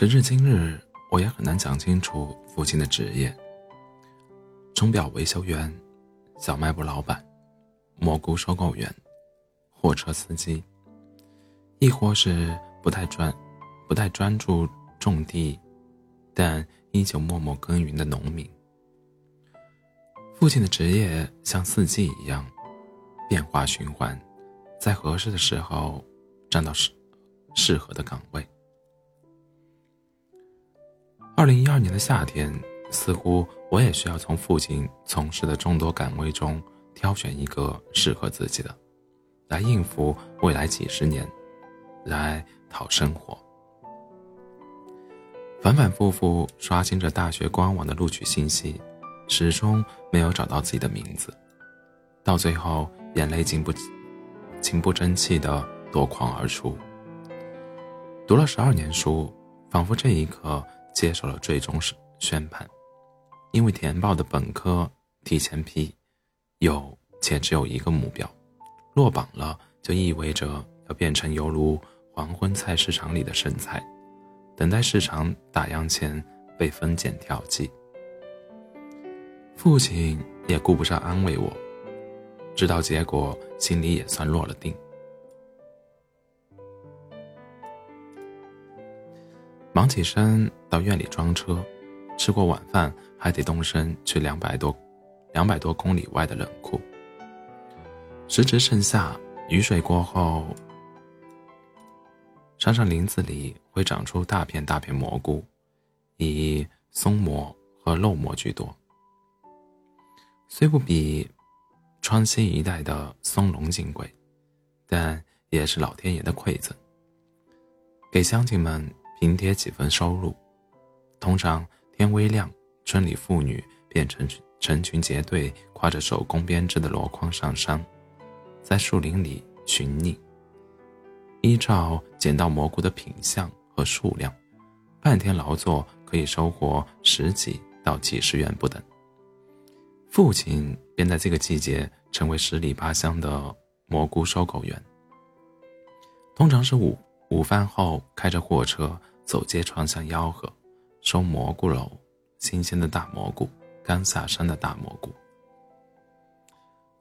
时至今日，我也很难讲清楚父亲的职业：钟表维修员、小卖部老板、蘑菇收购员、货车司机，亦或是不太专、不太专注种地，但依旧默默耕耘的农民。父亲的职业像四季一样变化循环，在合适的时候站到适适合的岗位。二零一二年的夏天，似乎我也需要从父亲从事的众多岗位中挑选一个适合自己的，来应付未来几十年，来讨生活。反反复复刷新着大学官网的录取信息，始终没有找到自己的名字，到最后眼泪禁不情不争气的夺眶而出。读了十二年书，仿佛这一刻。接受了最终是宣判，因为填报的本科提前批，有且只有一个目标，落榜了就意味着要变成犹如黄昏菜市场里的剩菜，等待市场打烊前被分拣调剂。父亲也顾不上安慰我，知道结果，心里也算落了定。忙起身到院里装车，吃过晚饭还得动身去两百多、两百多公里外的冷库。时值盛夏，雨水过后，山上林子里会长出大片大片蘑菇，以松蘑和肉蘑居多。虽不比川西一带的松茸金贵，但也是老天爷的馈赠，给乡亲们。平贴几分收入，通常天微亮，村里妇女便成成群结队，挎着手工编织的箩筐上山，在树林里寻觅。依照捡到蘑菇的品相和数量，半天劳作可以收获十几到几十元不等。父亲便在这个季节成为十里八乡的蘑菇收购员，通常是五午饭后开着货车。走街串巷吆喝，收蘑菇篓，新鲜的大蘑菇，刚下山的大蘑菇。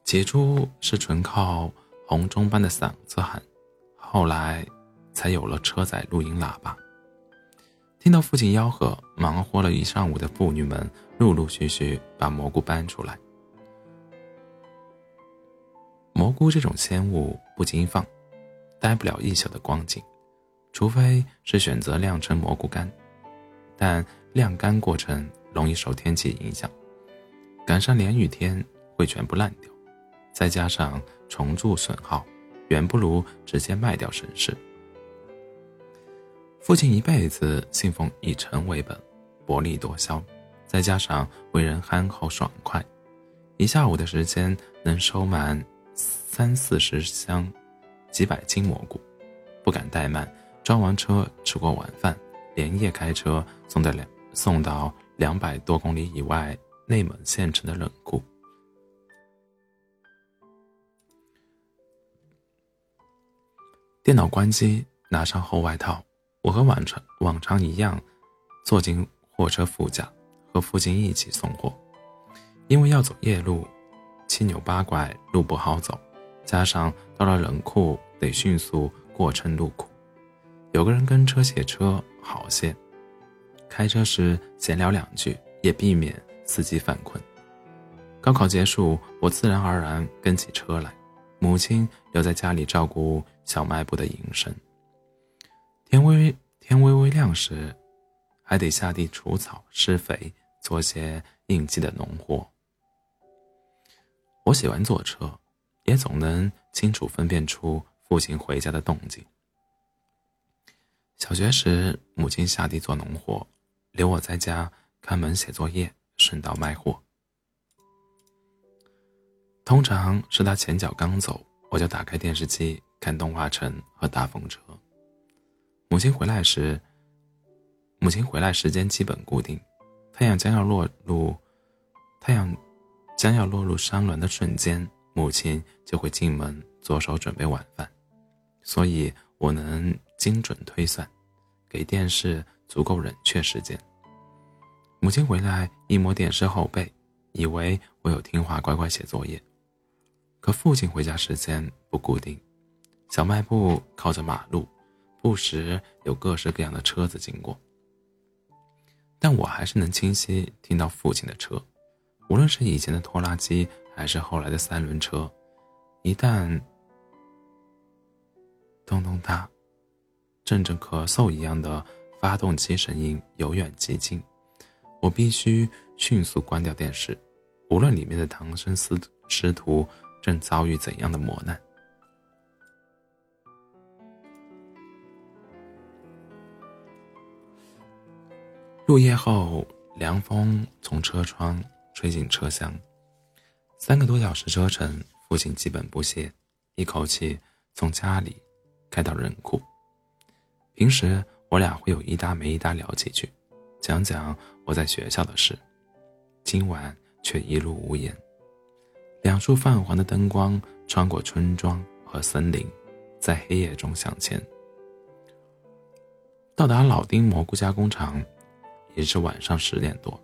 起初是纯靠红钟般的嗓子喊，后来才有了车载录音喇叭。听到父亲吆喝，忙活了一上午的妇女们陆陆续续把蘑菇搬出来。蘑菇这种鲜物不经放，待不了一宿的光景。除非是选择晾成蘑菇干，但晾干过程容易受天气影响，赶上连雨天会全部烂掉，再加上虫蛀损耗，远不如直接卖掉省事。父亲一辈子信奉以诚为本，薄利多销，再加上为人憨厚爽快，一下午的时间能收满三四十箱、几百斤蘑菇，不敢怠慢。装完车，吃过晚饭，连夜开车送到两送到两百多公里以外内蒙县城的冷库。电脑关机，拿上厚外套，我和往常往常一样，坐进货车副驾，和父亲一起送货。因为要走夜路，七扭八拐，路不好走，加上到了冷库得迅速过称路库。有个人跟车写车好些，开车时闲聊两句，也避免司机犯困。高考结束，我自然而然跟起车来，母亲留在家里照顾小卖部的营生。天微天微微亮时，还得下地除草、施肥，做些应季的农活。我喜欢坐车，也总能清楚分辨出父亲回家的动静。小学时，母亲下地做农活，留我在家看门写作业，顺道卖货。通常是他前脚刚走，我就打开电视机看动画城和大风车。母亲回来时，母亲回来时间基本固定，太阳将要落入太阳将要落入山峦的瞬间，母亲就会进门左手准备晚饭，所以我能。精准推算，给电视足够冷却时间。母亲回来一摸电视后背，以为我有听话乖乖写作业。可父亲回家时间不固定，小卖部靠着马路，不时有各式各样的车子经过。但我还是能清晰听到父亲的车，无论是以前的拖拉机还是后来的三轮车，一旦咚咚哒，阵阵咳嗽一样的发动机声音由远及近，我必须迅速关掉电视，无论里面的唐僧师师徒正遭遇怎样的磨难。入夜后，凉风从车窗吹进车厢。三个多小时车程，父亲基本不歇，一口气从家里开到人库。平时我俩会有一搭没一搭聊几句，讲讲我在学校的事。今晚却一路无言。两束泛黄的灯光穿过村庄和森林，在黑夜中向前。到达老丁蘑菇加工厂。已是晚上十点多，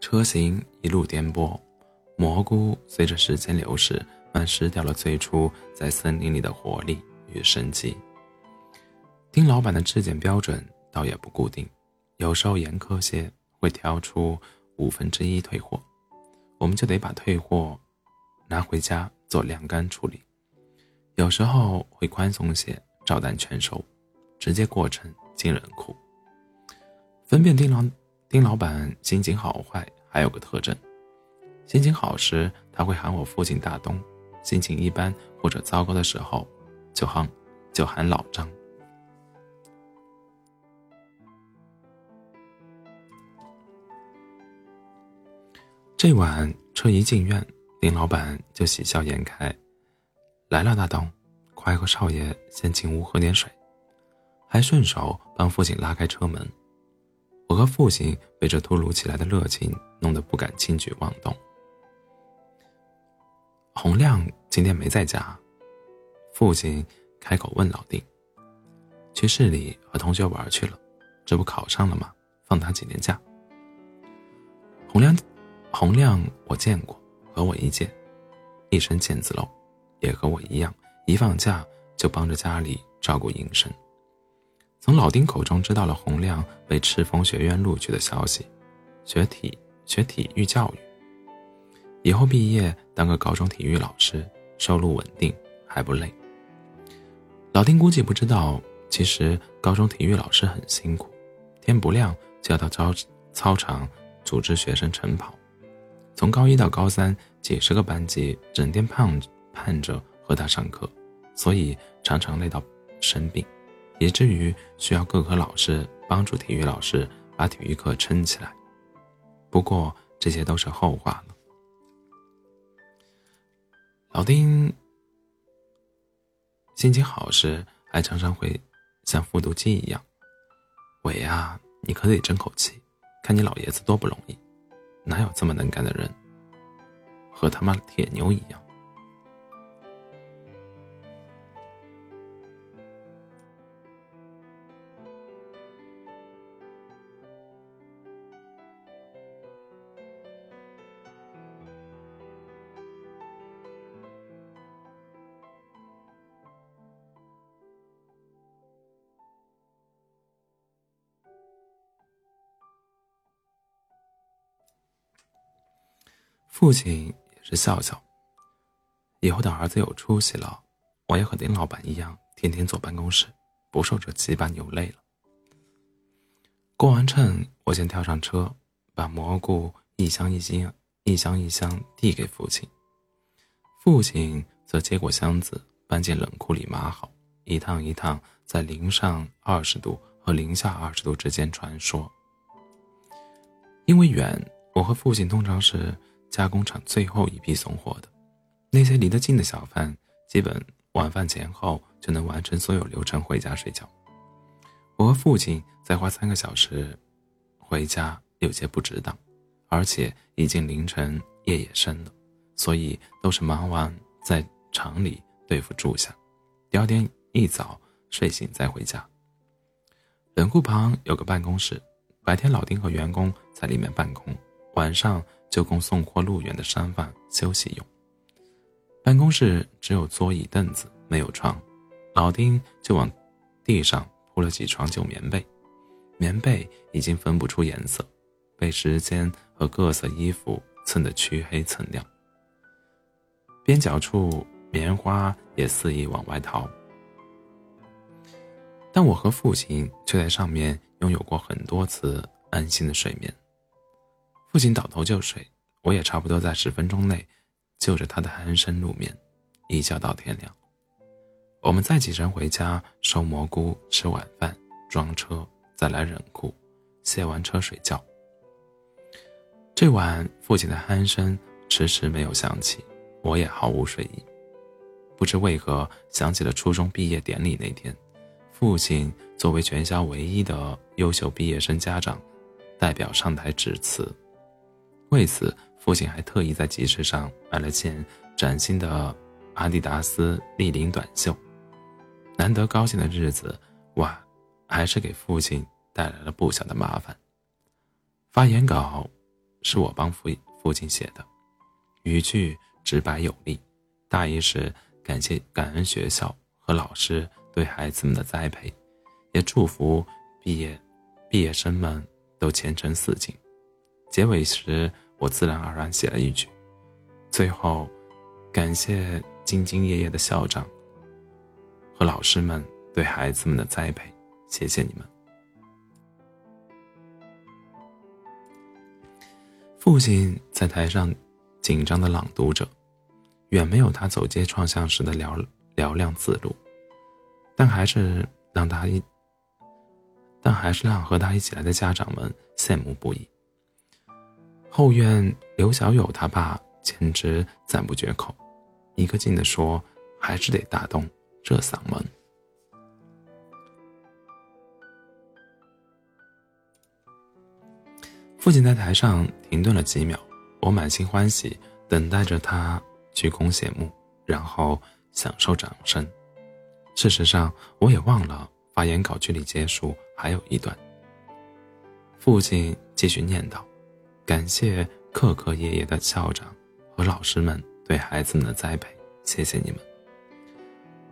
车行一路颠簸，蘑菇随着时间流逝，慢失掉了最初在森林里的活力与生机。丁老板的质检标准倒也不固定，有时候严苛些会挑出五分之一退货，我们就得把退货拿回家做晾干处理；有时候会宽松些，照单全收。直接过程进人库。分辨丁老丁老板心情好坏还有个特征：心情好时他会喊我父亲大东，心情一般或者糟糕的时候就喊就喊老张。这晚车一进院，林老板就喜笑颜开：“来了，大东，快和少爷先进屋喝点水。”还顺手帮父亲拉开车门，我和父亲被这突如其来的热情弄得不敢轻举妄动。洪亮今天没在家，父亲开口问老丁：“去市里和同学玩去了，这不考上了吗？放他几年假。”洪亮，洪亮我见过，和我一届，一身腱子肉，也和我一样，一放假就帮着家里照顾营生。从老丁口中知道了洪亮被赤峰学院录取的消息，学体学体育教育，以后毕业当个高中体育老师，收入稳定还不累。老丁估计不知道，其实高中体育老师很辛苦，天不亮就要到操操场组织学生晨跑，从高一到高三几十个班级整天盼盼着和他上课，所以常常累到生病。以至于需要各科老师帮助体育老师把体育课撑起来。不过这些都是后话了。老丁心情好时，还常常会像复读机一样：“伟啊，你可得争口气，看你老爷子多不容易，哪有这么能干的人？和他妈铁牛一样。”父亲也是笑笑。以后的儿子有出息了，我也和丁老板一样，天天坐办公室，不受这几把牛累了。过完秤，我先跳上车，把蘑菇一箱一箱、一箱一箱递给父亲。父亲则接过箱子，搬进冷库里码好，一趟一趟在零上二十度和零下二十度之间穿梭。因为远，我和父亲通常是。加工厂最后一批送货的，那些离得近的小贩，基本晚饭前后就能完成所有流程回家睡觉。我和父亲再花三个小时回家有些不值当，而且已经凌晨，夜也深了，所以都是忙完在厂里对付住下。第二天一早睡醒再回家。冷库旁有个办公室，白天老丁和员工在里面办公，晚上就供送货路远的商贩休息用。办公室只有桌椅凳子，没有床，老丁就往地上铺了几床旧棉被，棉被已经分不出颜色，被时间和各色衣服蹭得黢黑蹭亮。边角处棉花也肆意往外逃，但我和父亲却在上面拥有过很多次安心的睡眠。父亲倒头就睡，我也差不多在十分钟内就着他的鼾声入眠，一觉到天亮。我们再起身回家收蘑菇、吃晚饭、装车，再来冷库，卸完车睡觉。这晚父亲的鼾声迟迟没有响起。我也毫无睡意，不知为何想起了初中毕业典礼那天，父亲作为全校唯一的优秀毕业生家长，代表上台致辞。为此，父亲还特意在集市上买了件崭新的阿迪达斯立领短袖。难得高兴的日子，哇，还是给父亲带来了不小的麻烦。发言稿是我帮父父亲写的，语句。直白有力，大意是感谢感恩学校和老师对孩子们的栽培，也祝福毕业毕业生们都前程似锦。结尾时，我自然而然写了一句：“最后，感谢兢兢业业的校长和老师们对孩子们的栽培，谢谢你们。”父亲在台上。紧张的朗读着，远没有他走街串巷时的嘹嘹亮自如，但还是让他一，但还是让和他一起来的家长们羡慕不已。后院刘小友他爸简直赞不绝口，一个劲地说：“还是得打动这嗓门。”父亲在台上停顿了几秒。我满心欢喜，等待着他鞠躬谢幕，然后享受掌声。事实上，我也忘了发言稿距离结束还有一段。父亲继续念叨：“感谢课课业业的校长和老师们对孩子们的栽培，谢谢你们。”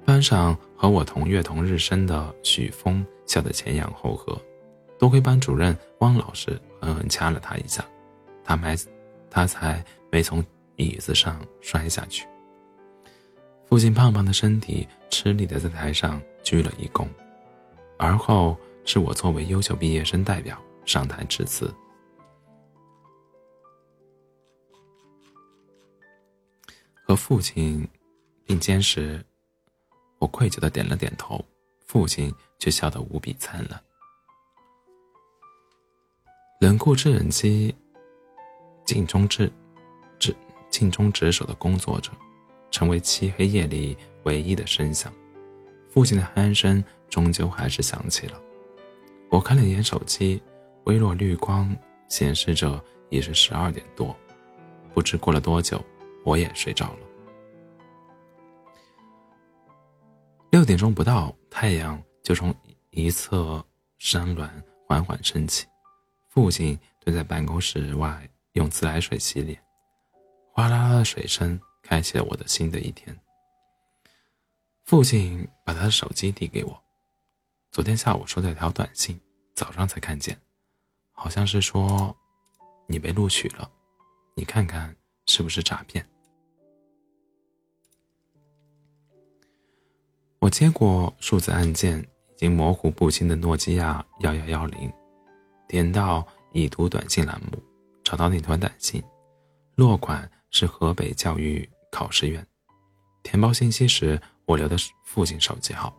班上和我同月同日生的许峰笑得前仰后合，多亏班主任汪老师狠狠掐了他一下，他没。他才没从椅子上摔下去。父亲胖胖的身体吃力的在台上鞠了一躬，而后是我作为优秀毕业生代表上台致辞。和父亲并肩时，我愧疚的点了点头，父亲却笑得无比灿烂。冷酷制冷机。尽忠职，职尽忠职守的工作者，成为漆黑夜里唯一的声响。父亲的鼾声终究还是响起了。我看了一眼手机，微弱绿光显示着已是十二点多。不知过了多久，我也睡着了。六点钟不到，太阳就从一侧山峦缓缓升起。父亲蹲在办公室外。用自来水洗脸，哗啦啦的水声开启了我的新的一天。父亲把他的手机递给我，昨天下午收到一条短信，早上才看见，好像是说你被录取了，你看看是不是诈骗？我接过数字按键已经模糊不清的诺基亚幺幺幺零，点到已读短信栏目。找到那条短信，落款是河北教育考试院。填报信息时，我留的是父亲手机号。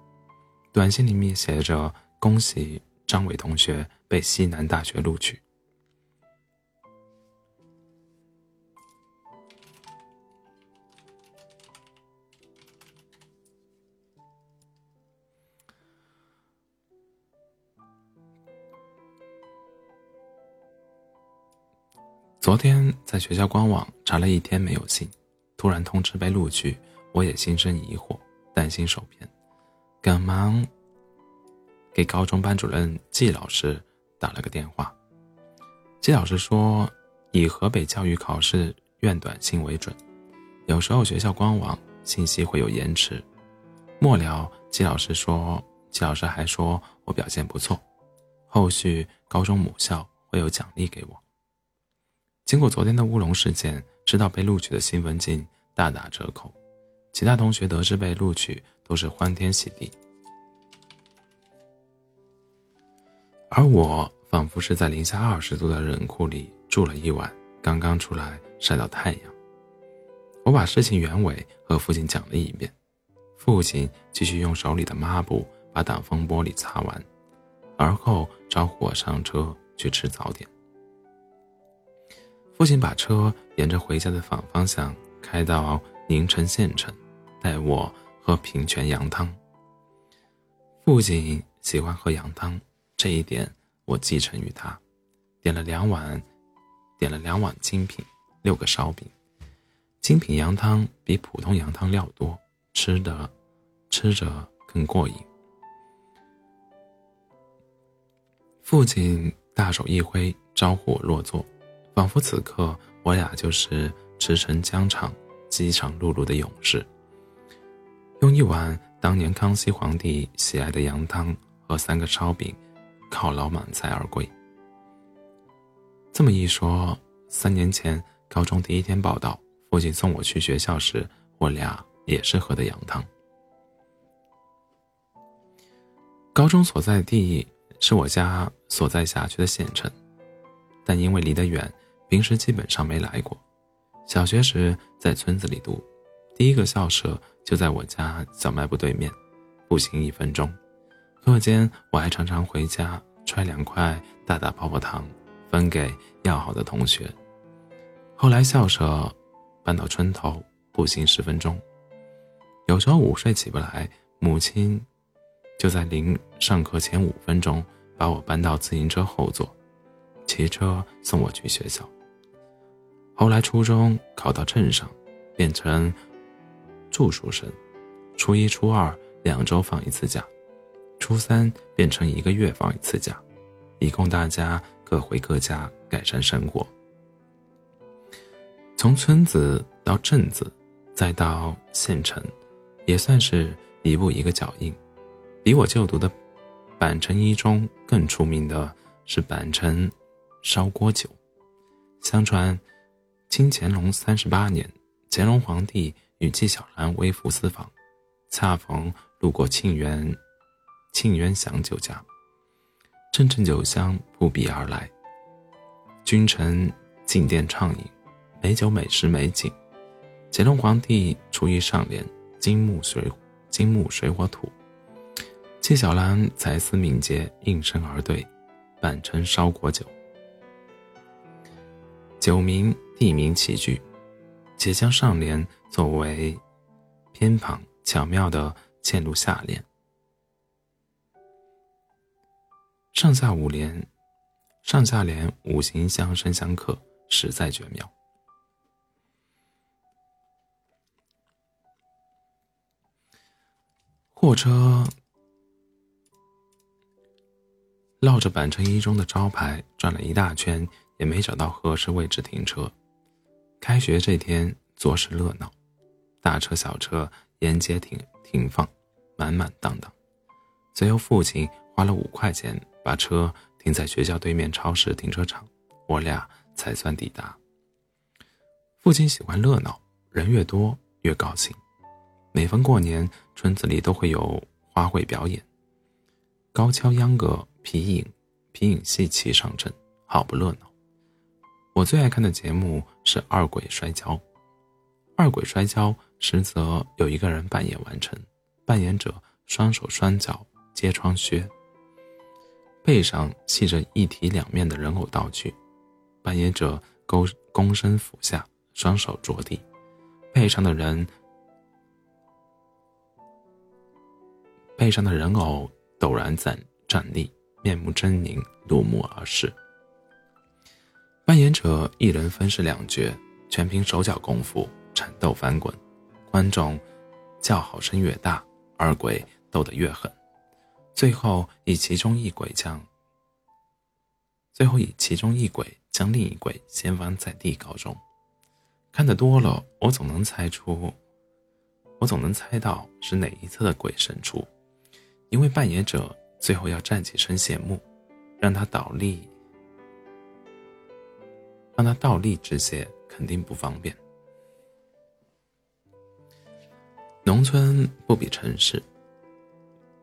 短信里面写着：“恭喜张伟同学被西南大学录取。”昨天在学校官网查了一天没有信，突然通知被录取，我也心生疑惑，担心受骗，赶忙给高中班主任季老师打了个电话。季老师说，以河北教育考试院短信为准，有时候学校官网信息会有延迟。末了，季老师说，季老师还说我表现不错，后续高中母校会有奖励给我。经过昨天的乌龙事件，知道被录取的新闻劲大打折扣，其他同学得知被录取都是欢天喜地，而我仿佛是在零下二十度的冷库里住了一晚，刚刚出来晒到太阳。我把事情原委和父亲讲了一遍，父亲继续用手里的抹布把挡风玻璃擦完，而后招呼我上车去吃早点。父亲把车沿着回家的反方向开到宁城县城，带我喝平泉羊汤。父亲喜欢喝羊汤，这一点我继承于他。点了两碗，点了两碗精品，六个烧饼。精品羊汤比普通羊汤料多，吃的吃着更过瘾。父亲大手一挥，招呼我落座。仿佛此刻我俩就是驰骋疆场、饥肠辘辘的勇士。用一碗当年康熙皇帝喜爱的羊汤和三个烧饼，犒劳满载而归。这么一说，三年前高中第一天报道，父亲送我去学校时，我俩也是喝的羊汤。高中所在地是我家所在辖区的县城，但因为离得远。平时基本上没来过。小学时在村子里读，第一个校舍就在我家小卖部对面，步行一分钟。课间我还常常回家揣两块大大泡泡糖，分给要好的同学。后来校舍搬到村头，步行十分钟。有时候午睡起不来，母亲就在临上课前五分钟把我搬到自行车后座，骑车送我去学校。后来初中考到镇上，变成住宿生，初一、初二两周放一次假，初三变成一个月放一次假，以供大家各回各家改善生活。从村子到镇子，再到县城，也算是一步一个脚印。比我就读的板城一中更出名的是板城烧锅酒，相传。清乾隆三十八年，乾隆皇帝与纪晓岚微服私访，恰逢路过庆元庆元祥酒家，阵阵酒香扑鼻而来。君臣进殿畅饮，美酒美食美景。乾隆皇帝厨艺上联，金木水金木水火土。纪晓岚才思敏捷，应声而对，板成烧果酒。酒名。地名齐聚，且将上联作为偏旁，巧妙地嵌入下联。上下五联，上下联五行相生相克，实在绝妙。货车绕着板城一中的招牌转了一大圈，也没找到合适位置停车。开学这天，着实热闹，大车小车沿街停停放，满满当当。最后，父亲花了五块钱把车停在学校对面超市停车场，我俩才算抵达。父亲喜欢热闹，人越多越高兴。每逢过年，村子里都会有花卉表演，高跷、秧歌、皮影、皮影戏齐上阵，好不热闹。我最爱看的节目是二鬼摔跤。二鬼摔跤实则有一个人扮演完成，扮演者双手双脚皆穿靴，背上系着一体两面的人偶道具，扮演者躬躬身俯下，双手着地，背上的人背上的人偶陡然站站立，面目狰狞，怒目而视。扮演者一人分饰两角，全凭手脚功夫缠斗翻滚，观众叫好声越大，二鬼斗得越狠。最后以其中一鬼将，最后以其中一鬼将另一鬼掀翻在地告终。看得多了，我总能猜出，我总能猜到是哪一侧的鬼胜出，因为扮演者最后要站起身谢幕，让他倒立，让他倒立致谢，肯定不方便。农村不比城市，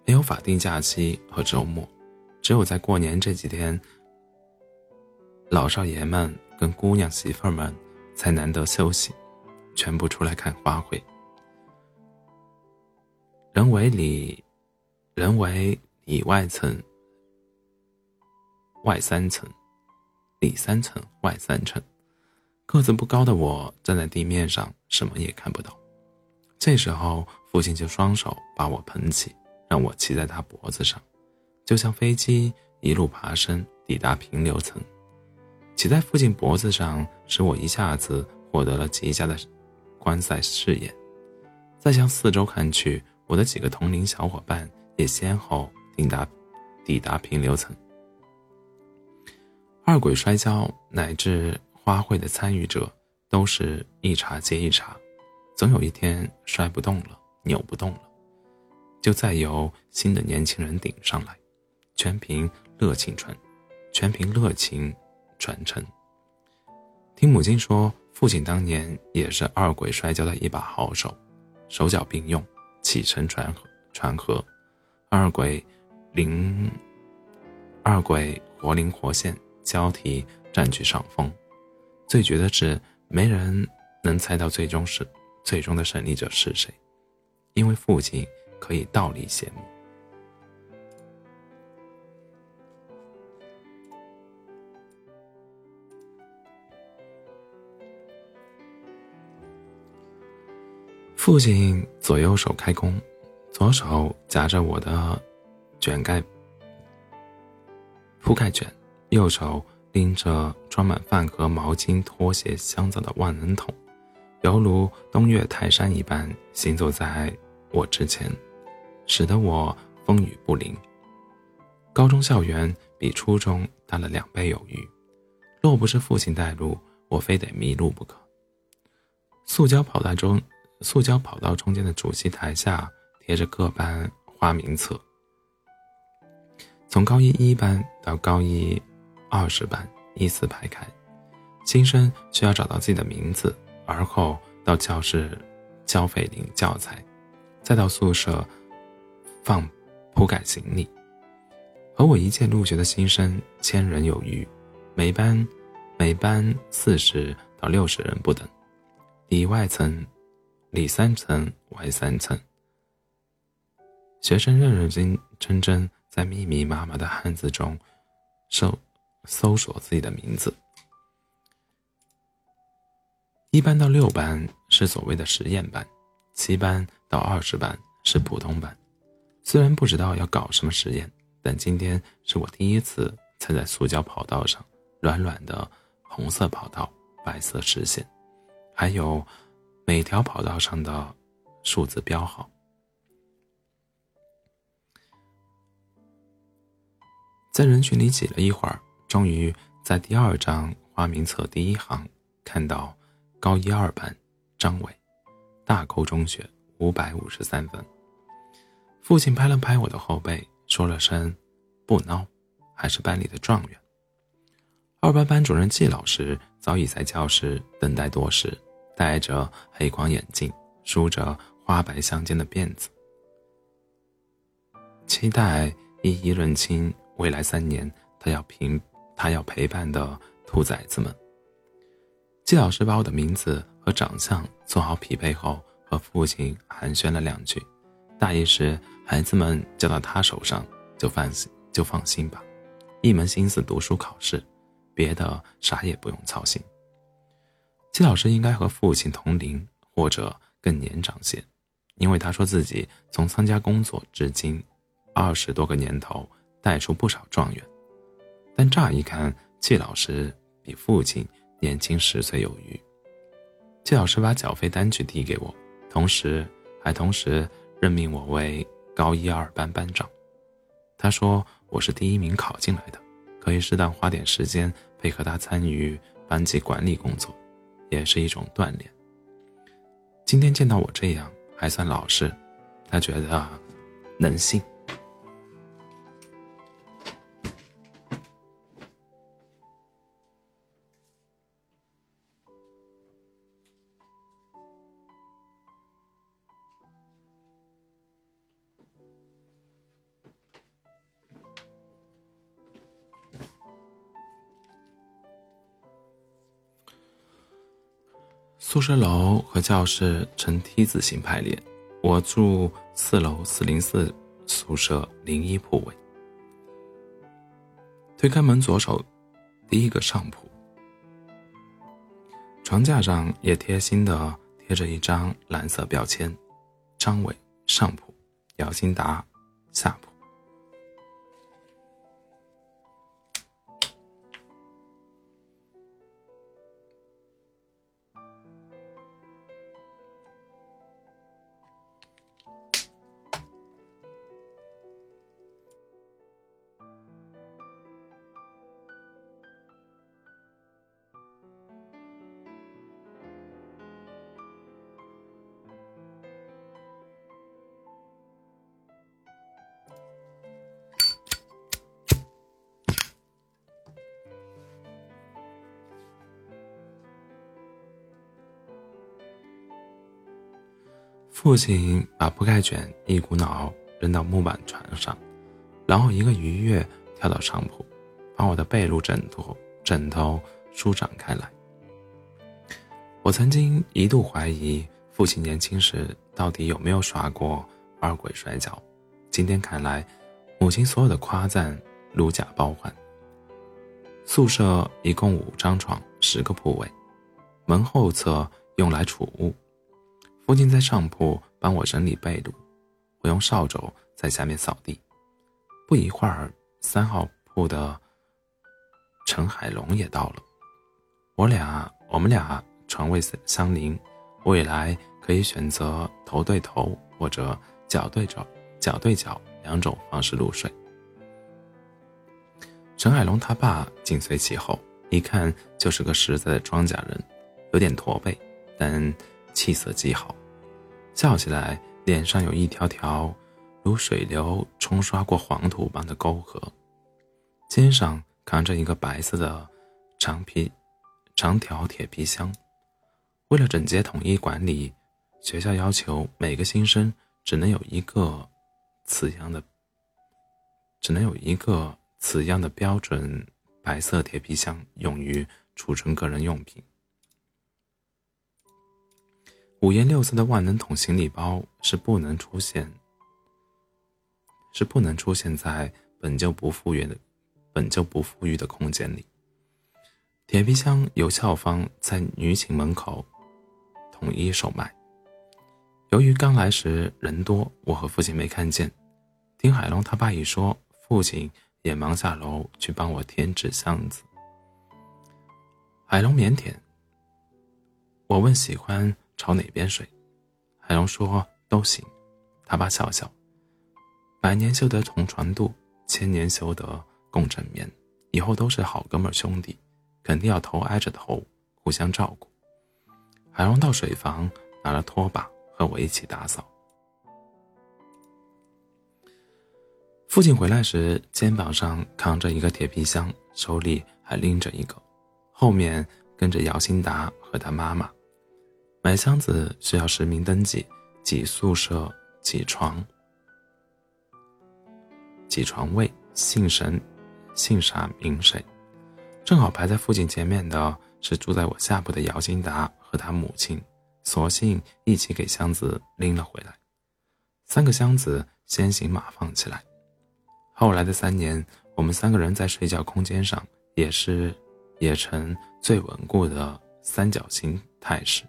没有法定假期和周末，只有在过年这几天，老少爷们跟姑娘媳妇们。才难得休息，全部出来看花卉。人为里，人为里外层，外三层，里三层，外三层。个子不高的我站在地面上，什么也看不到。这时候，父亲就双手把我捧起，让我骑在他脖子上，就像飞机一路爬升，抵达平流层。骑在父亲脖子上，使我一下子获得了极佳的观赛视野。再向四周看去，我的几个同龄小伙伴也先后抵达抵达平流层。二鬼摔跤乃至花卉的参与者，都是一茬接一茬，总有一天摔不动了，扭不动了，就再由新的年轻人顶上来，全凭热情传，全凭热情。传承。听母亲说，父亲当年也是二鬼摔跤的一把好手，手脚并用，起承传，传合，二鬼灵，二鬼活灵活现，交替占据上风。最绝的是，没人能猜到最终是最终的胜利者是谁，因为父亲可以倒立谢幕。父亲左右手开弓，左手夹着我的卷盖铺盖卷，右手拎着装满饭盒、毛巾、拖鞋、香皂的万能桶，犹如东岳泰山一般行走在我之前，使得我风雨不灵。高中校园比初中大了两倍有余，若不是父亲带路，我非得迷路不可。塑胶跑道中。塑胶跑道中间的主席台下贴着各班花名册，从高一一班到高一二十班依次排开。新生需要找到自己的名字，而后到教室交费领教材，再到宿舍放铺盖行李。和我一届入学的新生千人有余，每班每班四十到六十人不等，里外层。里三层外三层，学生认认真真真在密密麻麻的汉字中受搜索自己的名字。一班到六班是所谓的实验班，七班到二十班是普通班。虽然不知道要搞什么实验，但今天是我第一次踩在塑胶跑道上，软软的红色跑道，白色实线，还有。每条跑道上的数字标号，在人群里挤了一会儿，终于在第二张花名册第一行看到高一二班张伟，大沟中学五百五十三分。父亲拍了拍我的后背，说了声“不孬”，还是班里的状元。二班班主任季老师早已在教室等待多时。戴着黑框眼镜，梳着花白相间的辫子，期待一一认清未来三年他要陪他要陪伴的兔崽子们。季老师把我的名字和长相做好匹配后，和父亲寒暄了两句，大意是孩子们交到他手上就放心就放心吧，一门心思读书考试，别的啥也不用操心。季老师应该和父亲同龄，或者更年长些，因为他说自己从参加工作至今，二十多个年头带出不少状元。但乍一看，季老师比父亲年轻十岁有余。季老师把缴费单据递给我，同时还同时任命我为高一二班班长。他说我是第一名考进来的，可以适当花点时间配合他参与班级管理工作，也是一种锻炼。今天见到我这样还算老实，他觉得能信。宿舍楼和教室呈梯字形排列，我住四楼四零四宿舍零一铺位。推开门，左手第一个上铺，床架上也贴心的贴着一张蓝色标签：张伟上铺，姚新达下铺。父亲把铺盖卷一股脑扔到木板床上，然后一个鱼跃跳到上铺，把我的被褥枕头枕头舒展开来。我曾经一度怀疑父亲年轻时到底有没有耍过二鬼摔跤，今天看来，母亲所有的夸赞如假包换。宿舍一共五张床，十个铺位，门后侧用来储物。父亲在上铺帮我整理被褥，我用扫帚在下面扫地。不一会儿，三号铺的陈海龙也到了。我俩，我们俩床位相邻，未来可以选择头对头或者脚对脚、脚对脚两种方式入睡。陈海龙他爸紧随其后，一看就是个实在的庄稼人，有点驼背，但气色极好。笑起来，脸上有一条条如水流冲刷过黄土般的沟壑，肩上扛着一个白色的长皮长条铁皮箱。为了整洁统一管理，学校要求每个新生只能有一个此样的，只能有一个此样的标准白色铁皮箱，用于储存个人用品。五颜六色的万能桶行李包是不能出现，是不能出现在本就不富裕的、本就不富裕的空间里。铁皮箱由校方在女寝门口统一售卖。由于刚来时人多，我和父亲没看见。听海龙他爸一说，父亲也忙下楼去帮我添纸箱子。海龙腼腆，我问喜欢。朝哪边睡？海龙说都行。他爸笑笑：“百年修得同船渡，千年修得共枕眠。以后都是好哥们兄弟，肯定要头挨着头，互相照顾。”海龙到水房拿了拖把，和我一起打扫。父亲回来时，肩膀上扛着一个铁皮箱，手里还拎着一个，后面跟着姚新达和他妈妈。买箱子需要实名登记，几宿舍几床，几床位，姓神，姓啥名谁。正好排在父亲前面的是住在我下铺的姚金达和他母亲，索性一起给箱子拎了回来。三个箱子先行码放起来。后来的三年，我们三个人在睡觉空间上也是，也成最稳固的三角形态势。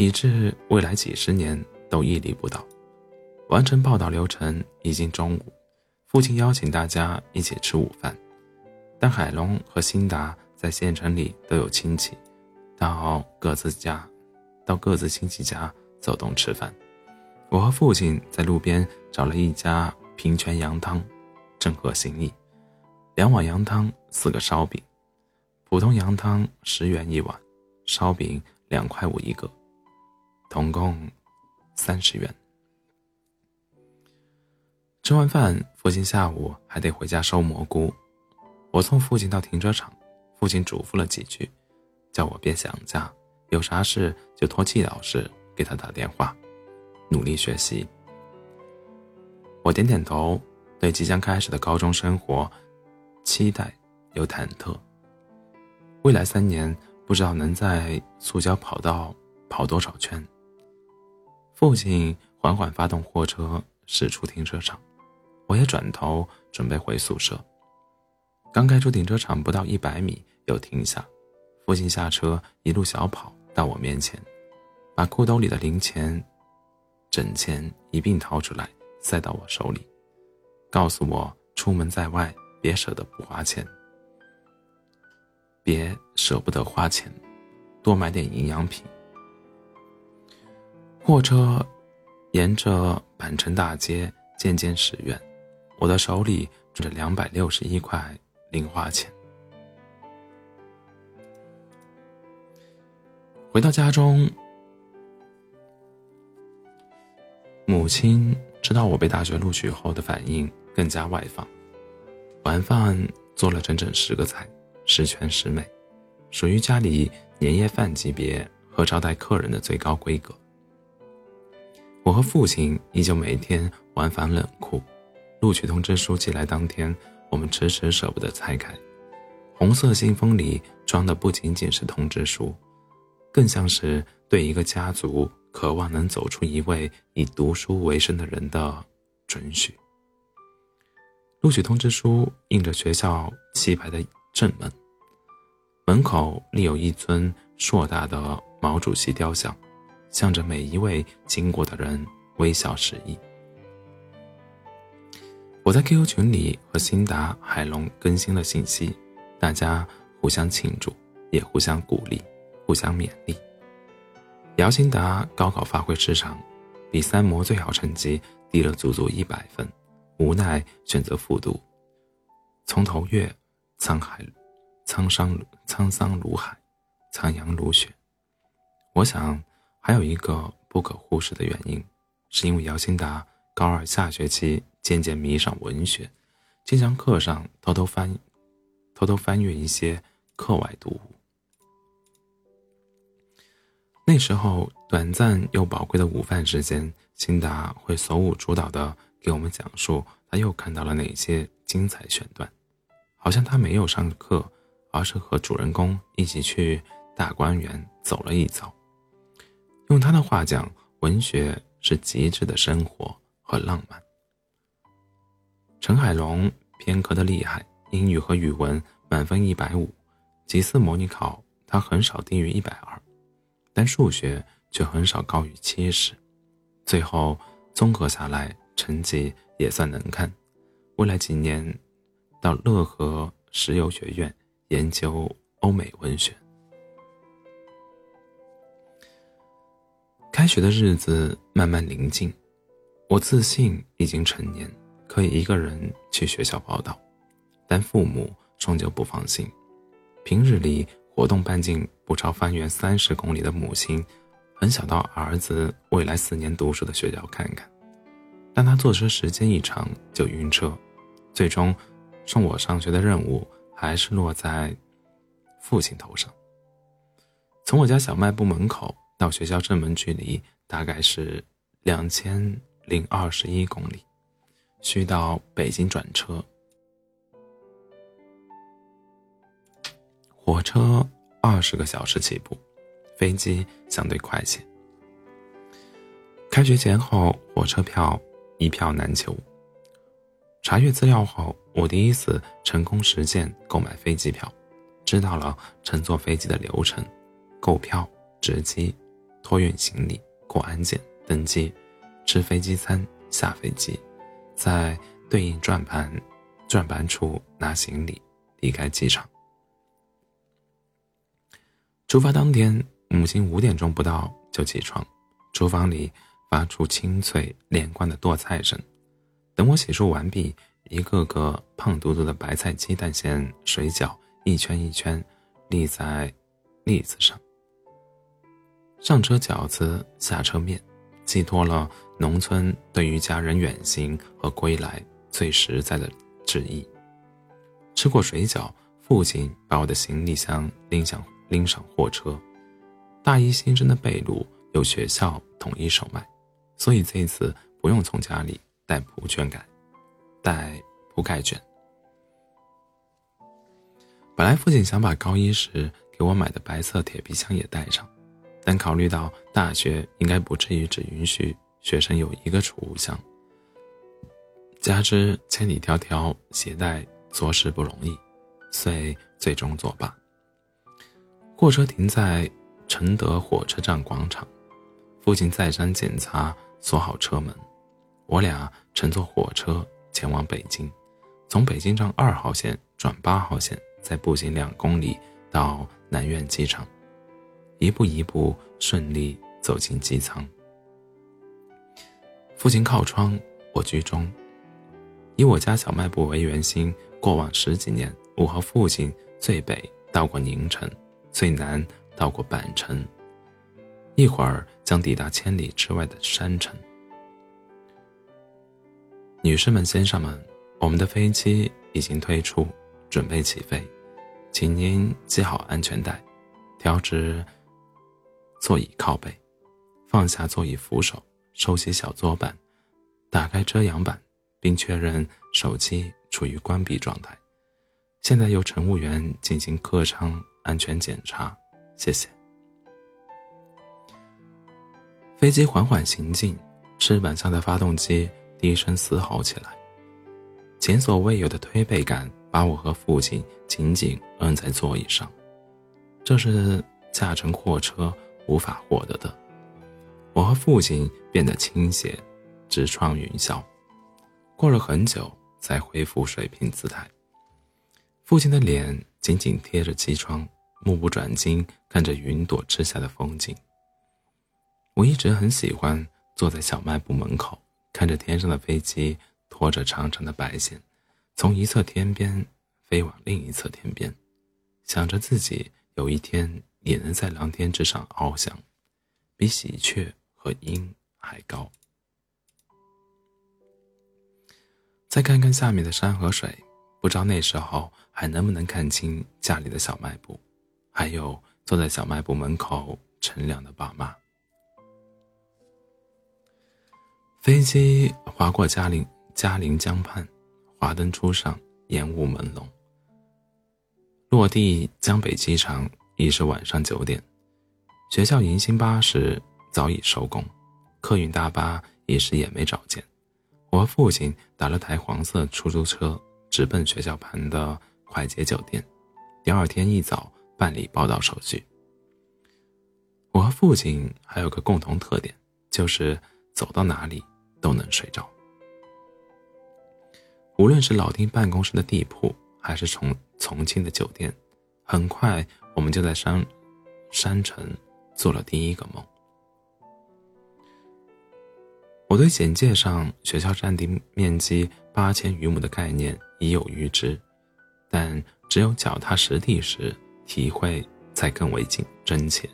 以致未来几十年都屹立不倒。完成报道流程已经中午，父亲邀请大家一起吃午饭，但海龙和辛达在县城里都有亲戚，到各自家，到各自亲戚家走动吃饭。我和父亲在路边找了一家平泉羊汤，正合心意。两碗羊汤，四个烧饼，普通羊汤十元一碗，烧饼两块五一个，总共三十元。吃完饭，父亲下午还得回家收蘑菇。我送父亲到停车场，父亲嘱咐了几句，叫我别想家，有啥事就托季老师给他打电话，努力学习。我点点头，对即将开始的高中生活期待又忐忑。未来三年，不知道能在塑胶跑道跑多少圈。父亲缓缓发动货车，驶出停车场。我也转头准备回宿舍，刚开出停车场不到一百米，又停下。父亲下车，一路小跑到我面前，把裤兜里的零钱、整钱一并掏出来，塞到我手里，告诉我：出门在外，别舍得不花钱，别舍不得花钱，多买点营养品。货车沿着板城大街渐渐驶远。我的手里住着两百六十一块零花钱。回到家中，母亲知道我被大学录取后的反应更加外放。晚饭做了整整十个菜，十全十美，属于家里年夜饭级别和招待客人的最高规格。我和父亲依旧每天往返冷库。录取通知书寄来当天，我们迟迟舍不得拆开。红色信封里装的不仅仅是通知书，更像是对一个家族渴望能走出一位以读书为生的人的准许。录取通知书印着学校气派的正门，门口立有一尊硕大的毛主席雕像，向着每一位经过的人微笑示意。我在 QQ 群里和辛达、海龙更新了信息，大家互相庆祝，也互相鼓励，互相勉励。姚辛达高考发挥失常，比三模最好成绩低了足足一百分，无奈选择复读。从头越，沧海，沧桑沧桑如海，苍阳如雪。我想，还有一个不可忽视的原因，是因为姚新达高二下学期。渐渐迷上文学，经常课上偷偷翻，偷偷翻阅一些课外读物。那时候，短暂又宝贵的午饭时间，新达会手舞足蹈的给我们讲述他又看到了哪些精彩选段，好像他没有上课，而是和主人公一起去大观园走了一遭。用他的话讲，文学是极致的生活和浪漫。陈海龙偏科的厉害，英语和语文满分一百五，几次模拟考他很少低于一百二，但数学却很少高于七十，最后综合下来成绩也算能看。未来几年到乐和石油学院研究欧美文学。开学的日子慢慢临近，我自信已经成年。可以一个人去学校报道，但父母终究不放心。平日里活动半径不超方圆三十公里的母亲，很想到儿子未来四年读书的学校看看，但他坐车时间一长就晕车，最终送我上学的任务还是落在父亲头上。从我家小卖部门口到学校正门距离大概是两千零二十一公里。需到北京转车，火车二十个小时起步，飞机相对快些。开学前后，火车票一票难求。查阅资料后，我第一次成功实践购买飞机票，知道了乘坐飞机的流程：购票、值机、托运行李、过安检、登机、吃飞机餐、下飞机。在对应转盘，转盘处拿行李，离开机场。出发当天，母亲五点钟不到就起床，厨房里发出清脆连贯的剁菜声。等我洗漱完毕，一个个胖嘟嘟的白菜鸡蛋馅水饺一圈一圈立在栗子上。上车饺子，下车面，寄托了农村对于家人远行和归来最实在的致意。吃过水饺，父亲把我的行李箱拎上拎上货车。大一新生的被褥由学校统一售卖，所以这次不用从家里带铺卷盖，带铺盖卷。本来父亲想把高一时给我买的白色铁皮箱也带上，但考虑到大学应该不至于只允许学生有一个储物箱，加之千里迢迢携带着实不容易，遂最终作罢。货车停在。承德火车站广场，父亲再三检查，锁好车门。我俩乘坐火车前往北京，从北京站二号线转八号线，再步行两公里到南苑机场，一步一步顺利走进机舱。父亲靠窗，我居中。以我家小卖部为圆心，过往十几年，我和父亲最北到过宁城，最南。到过板城，一会儿将抵达千里之外的山城。女士们、先生们，我们的飞机已经推出，准备起飞，请您系好安全带，调直座椅靠背，放下座椅扶手，收起小桌板，打开遮阳板，并确认手机处于关闭状态。现在由乘务员进行客舱安全检查。谢谢。飞机缓缓行进，翅膀下的发动机低声嘶吼起来，前所未有的推背感把我和父亲紧紧摁在座椅上，这是驾乘货车无法获得的。我和父亲变得倾斜，直闯云霄，过了很久才恢复水平姿态。父亲的脸紧紧贴着机窗。目不转睛看着云朵之下的风景。我一直很喜欢坐在小卖部门口，看着天上的飞机拖着长长的白线，从一侧天边飞往另一侧天边，想着自己有一天也能在蓝天之上翱翔，比喜鹊和鹰还高。再看看下面的山和水，不知道那时候还能不能看清家里的小卖部。还有坐在小卖部门口乘凉的爸妈。飞机划过嘉陵嘉陵江畔，华灯初上，烟雾朦胧。落地江北机场已是晚上九点，学校迎新巴士早已收工，客运大巴一时也没找见。我和父亲打了台黄色出租车，直奔学校旁的快捷酒店。第二天一早。办理报到手续。我和父亲还有个共同特点，就是走到哪里都能睡着。无论是老丁办公室的地铺，还是重重庆的酒店，很快我们就在山山城做了第一个梦。我对简介上学校占地面积八千余亩的概念已有预知，但只有脚踏实地时。体会才更为真真切。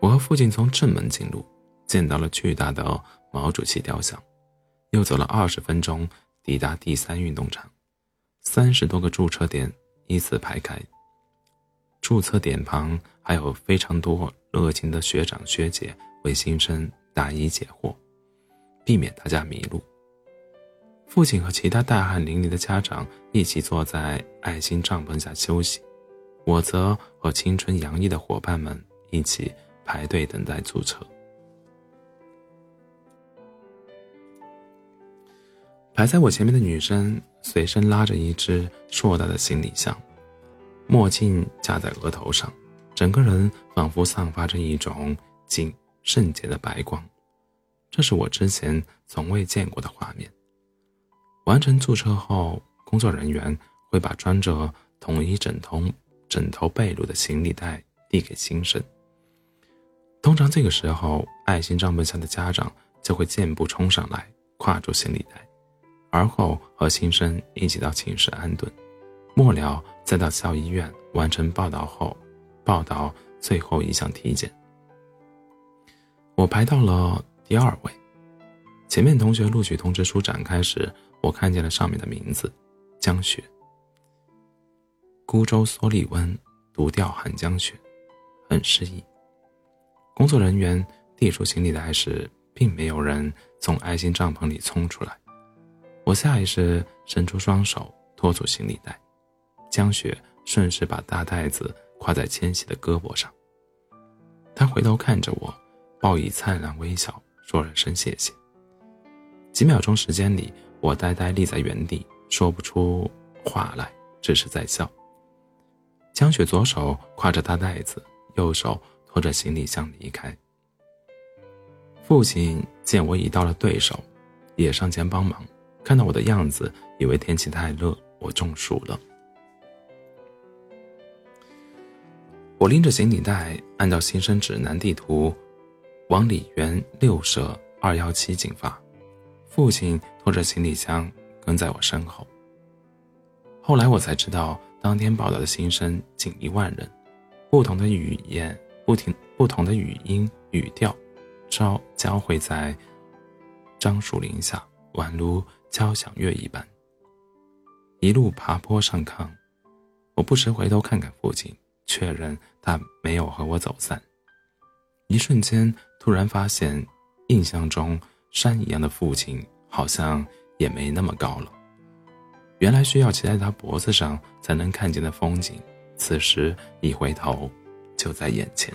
我和父亲从正门进入，见到了巨大的毛主席雕像，又走了二十分钟，抵达第三运动场，三十多个驻车点依次排开，注册点旁还有非常多热情的学长学姐为新生答疑解惑，避免大家迷路。父亲和其他大汗淋漓的家长一起坐在爱心帐篷下休息。我则和青春洋溢的伙伴们一起排队等待注册。排在我前面的女生随身拉着一只硕大的行李箱，墨镜架在额头上，整个人仿佛散发着一种净圣洁的白光。这是我之前从未见过的画面。完成注册后，工作人员会把装着统一枕头。枕头被褥的行李袋递给新生，通常这个时候，爱心账本下的家长就会健步冲上来，挎住行李袋，而后和新生一起到寝室安顿，末了再到校医院完成报道后，报道最后一项体检。我排到了第二位，前面同学录取通知书展开时，我看见了上面的名字：江雪。孤舟蓑笠翁，独钓寒江雪，很诗意。工作人员递出行李袋时，并没有人从爱心帐篷里冲出来。我下意识伸出双手托住行李袋，江雪顺势把大袋子挎在千玺的胳膊上。他回头看着我，报以灿烂微笑，说了声谢谢。几秒钟时间里，我呆呆立在原地，说不出话来，只是在笑。江雪左手挎着大袋子，右手。拖着行李箱离开。父亲见我已到了对手，也上前帮忙。看到我的样子，以为天气太热，我中暑了。我拎着行李袋，按照新生指南地图，往李园六舍二幺七进发。父亲拖着行李箱跟在我身后。后来我才知道，当天报道的新生近一万人，不同的语言。不停不同的语音语调，交交汇在樟树林下，宛如交响乐一般。一路爬坡上炕，我不时回头看看父亲，确认他没有和我走散。一瞬间，突然发现，印象中山一样的父亲好像也没那么高了。原来需要骑在他脖子上才能看见的风景，此时一回头。就在眼前。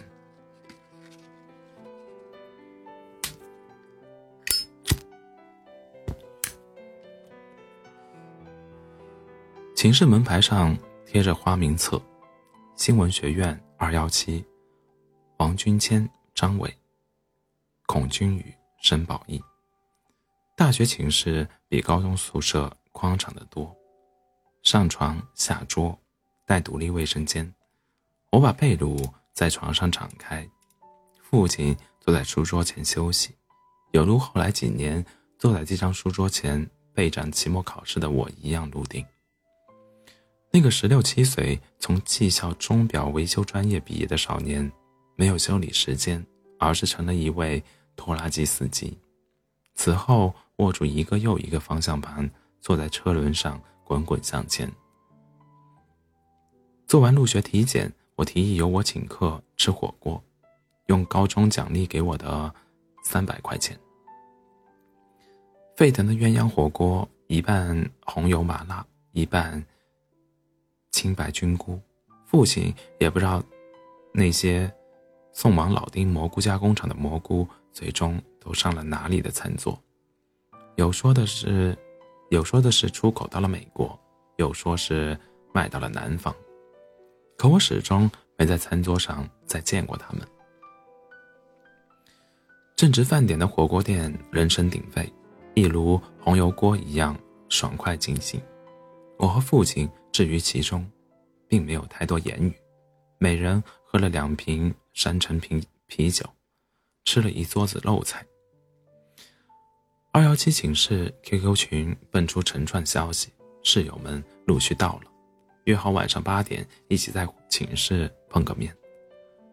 寝室门牌上贴着花名册：新闻学院二幺七，王军谦、张伟、孔君宇、申宝义。大学寝室比高中宿舍宽敞的多，上床下桌，带独立卫生间。我把被褥在床上敞开，父亲坐在书桌前休息，有如后来几年坐在这张书桌前备战期末考试的我一样笃定。那个十六七岁从技校钟表维修专业毕业的少年，没有修理时间，而是成了一位拖拉机司机。此后握住一个又一个方向盘，坐在车轮上滚滚向前。做完入学体检。我提议由我请客吃火锅，用高中奖励给我的三百块钱。沸腾的鸳鸯火锅，一半红油麻辣，一半清白菌菇。父亲也不知道那些送往老丁蘑菇加工厂的蘑菇，最终都上了哪里的餐桌。有说的是，有说的是出口到了美国，有说是卖到了南方。可我始终没在餐桌上再见过他们。正值饭点的火锅店人声鼎沸，一如红油锅一样爽快尽兴。我和父亲置于其中，并没有太多言语。每人喝了两瓶山城啤啤酒，吃了一桌子肉菜。二幺七寝室 QQ 群蹦出成串消息，室友们陆续到了。约好晚上八点一起在寝室碰个面。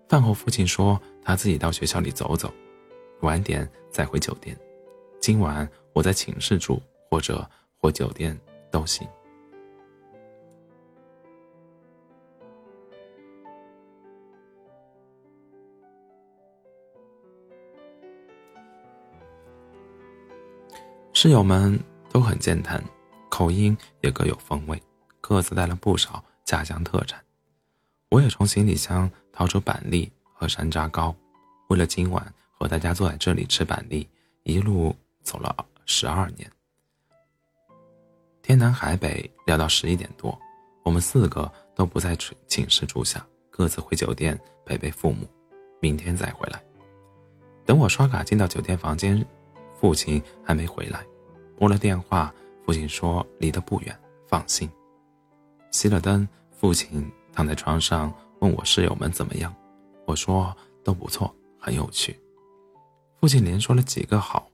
饭后，父亲说他自己到学校里走走，晚点再回酒店。今晚我在寝室住，或者回酒店都行。室友们都很健谈，口音也各有风味。各自带了不少家乡特产，我也从行李箱掏出板栗和山楂糕。为了今晚和大家坐在这里吃板栗，一路走了十二年。天南海北聊到十一点多，我们四个都不在寝室住下，各自回酒店陪陪父母，明天再回来。等我刷卡进到酒店房间，父亲还没回来。拨了电话，父亲说离得不远，放心。熄了灯，父亲躺在床上问我室友们怎么样，我说都不错，很有趣。父亲连说了几个好，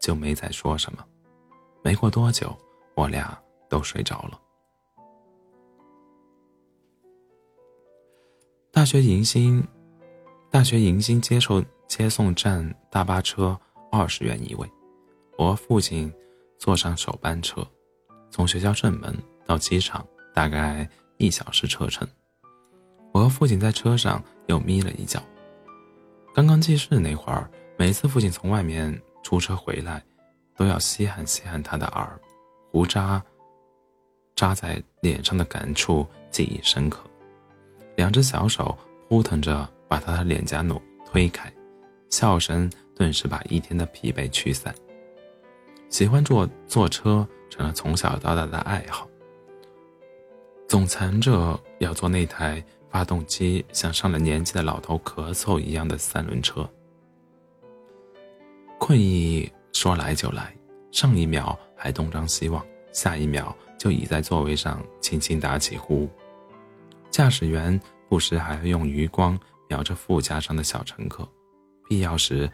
就没再说什么。没过多久，我俩都睡着了。大学迎新，大学迎新接受接送站大巴车二十元一位，我和父亲坐上首班车，从学校正门到机场大概一小时车程。我和父亲在车上又眯了一觉。刚刚记事那会儿，每次父亲从外面出车回来，都要稀罕稀罕他的耳，胡渣扎在脸上的感触记忆深刻。两只小手扑腾着把他的脸颊努推开，笑声顿时把一天的疲惫驱散。喜欢坐坐车成了从小到大的爱好，总缠着要坐那台发动机像上了年纪的老头咳嗽一样的三轮车。困意说来就来，上一秒还东张西望，下一秒就倚在座位上轻轻打起呼。驾驶员不时还会用余光瞄着副驾上的小乘客，必要时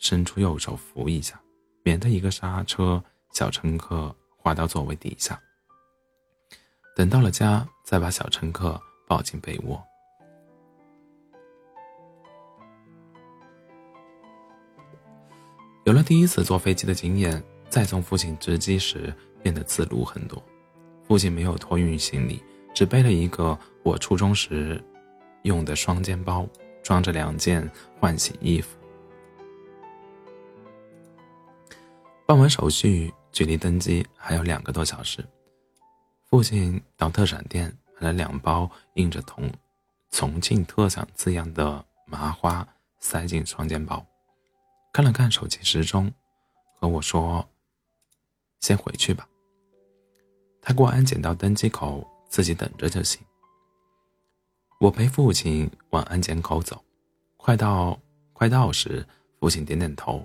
伸出右手扶一下，免得一个刹车，小乘客滑到座位底下。等到了家，再把小乘客抱进被窝。有了第一次坐飞机的经验，再送父亲值机时变得自如很多。父亲没有托运行李。只背了一个我初中时用的双肩包，装着两件换洗衣服。办完手续，距离登机还有两个多小时。父亲到特产店买了两包印着“重重庆特产”字样的麻花，塞进双肩包。看了看手机时钟，和我说：“先回去吧。”他过安检到登机口。自己等着就行。我陪父亲往安检口走，快到快到时，父亲点点头。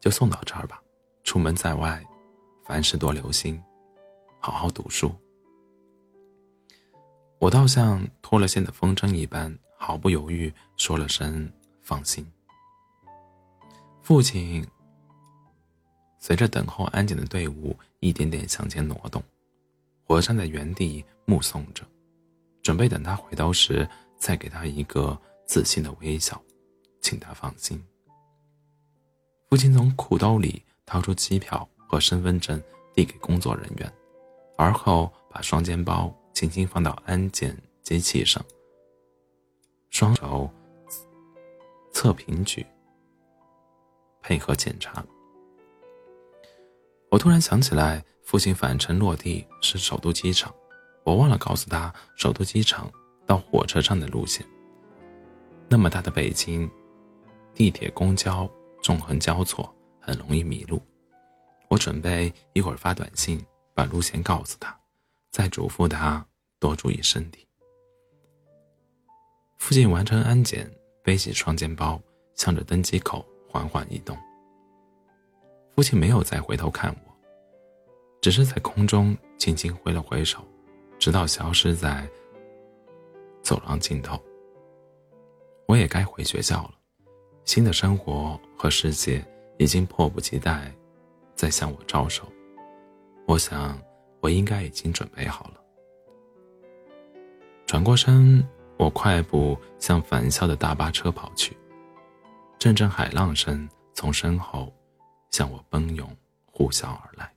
就送到这儿吧。出门在外，凡事多留心，好好读书。我倒像脱了线的风筝一般，毫不犹豫说了声放心。父亲随着等候安检的队伍一点点向前挪动。我站在原地目送着，准备等他回头时再给他一个自信的微笑，请他放心。父亲从裤兜里掏出机票和身份证递给工作人员，而后把双肩包轻轻放到安检机器上，双手侧平举，配合检查。我突然想起来。父亲返程落地是首都机场，我忘了告诉他首都机场到火车站的路线。那么大的北京，地铁、公交纵横交错，很容易迷路。我准备一会儿发短信把路线告诉他，再嘱咐他多注意身体。父亲完成安检，背起双肩包，向着登机口缓缓移动。父亲没有再回头看我。只是在空中轻轻挥了挥手，直到消失在走廊尽头。我也该回学校了，新的生活和世界已经迫不及待在向我招手。我想，我应该已经准备好了。转过身，我快步向返校的大巴车跑去，阵阵海浪声从身后向我奔涌，呼啸而来。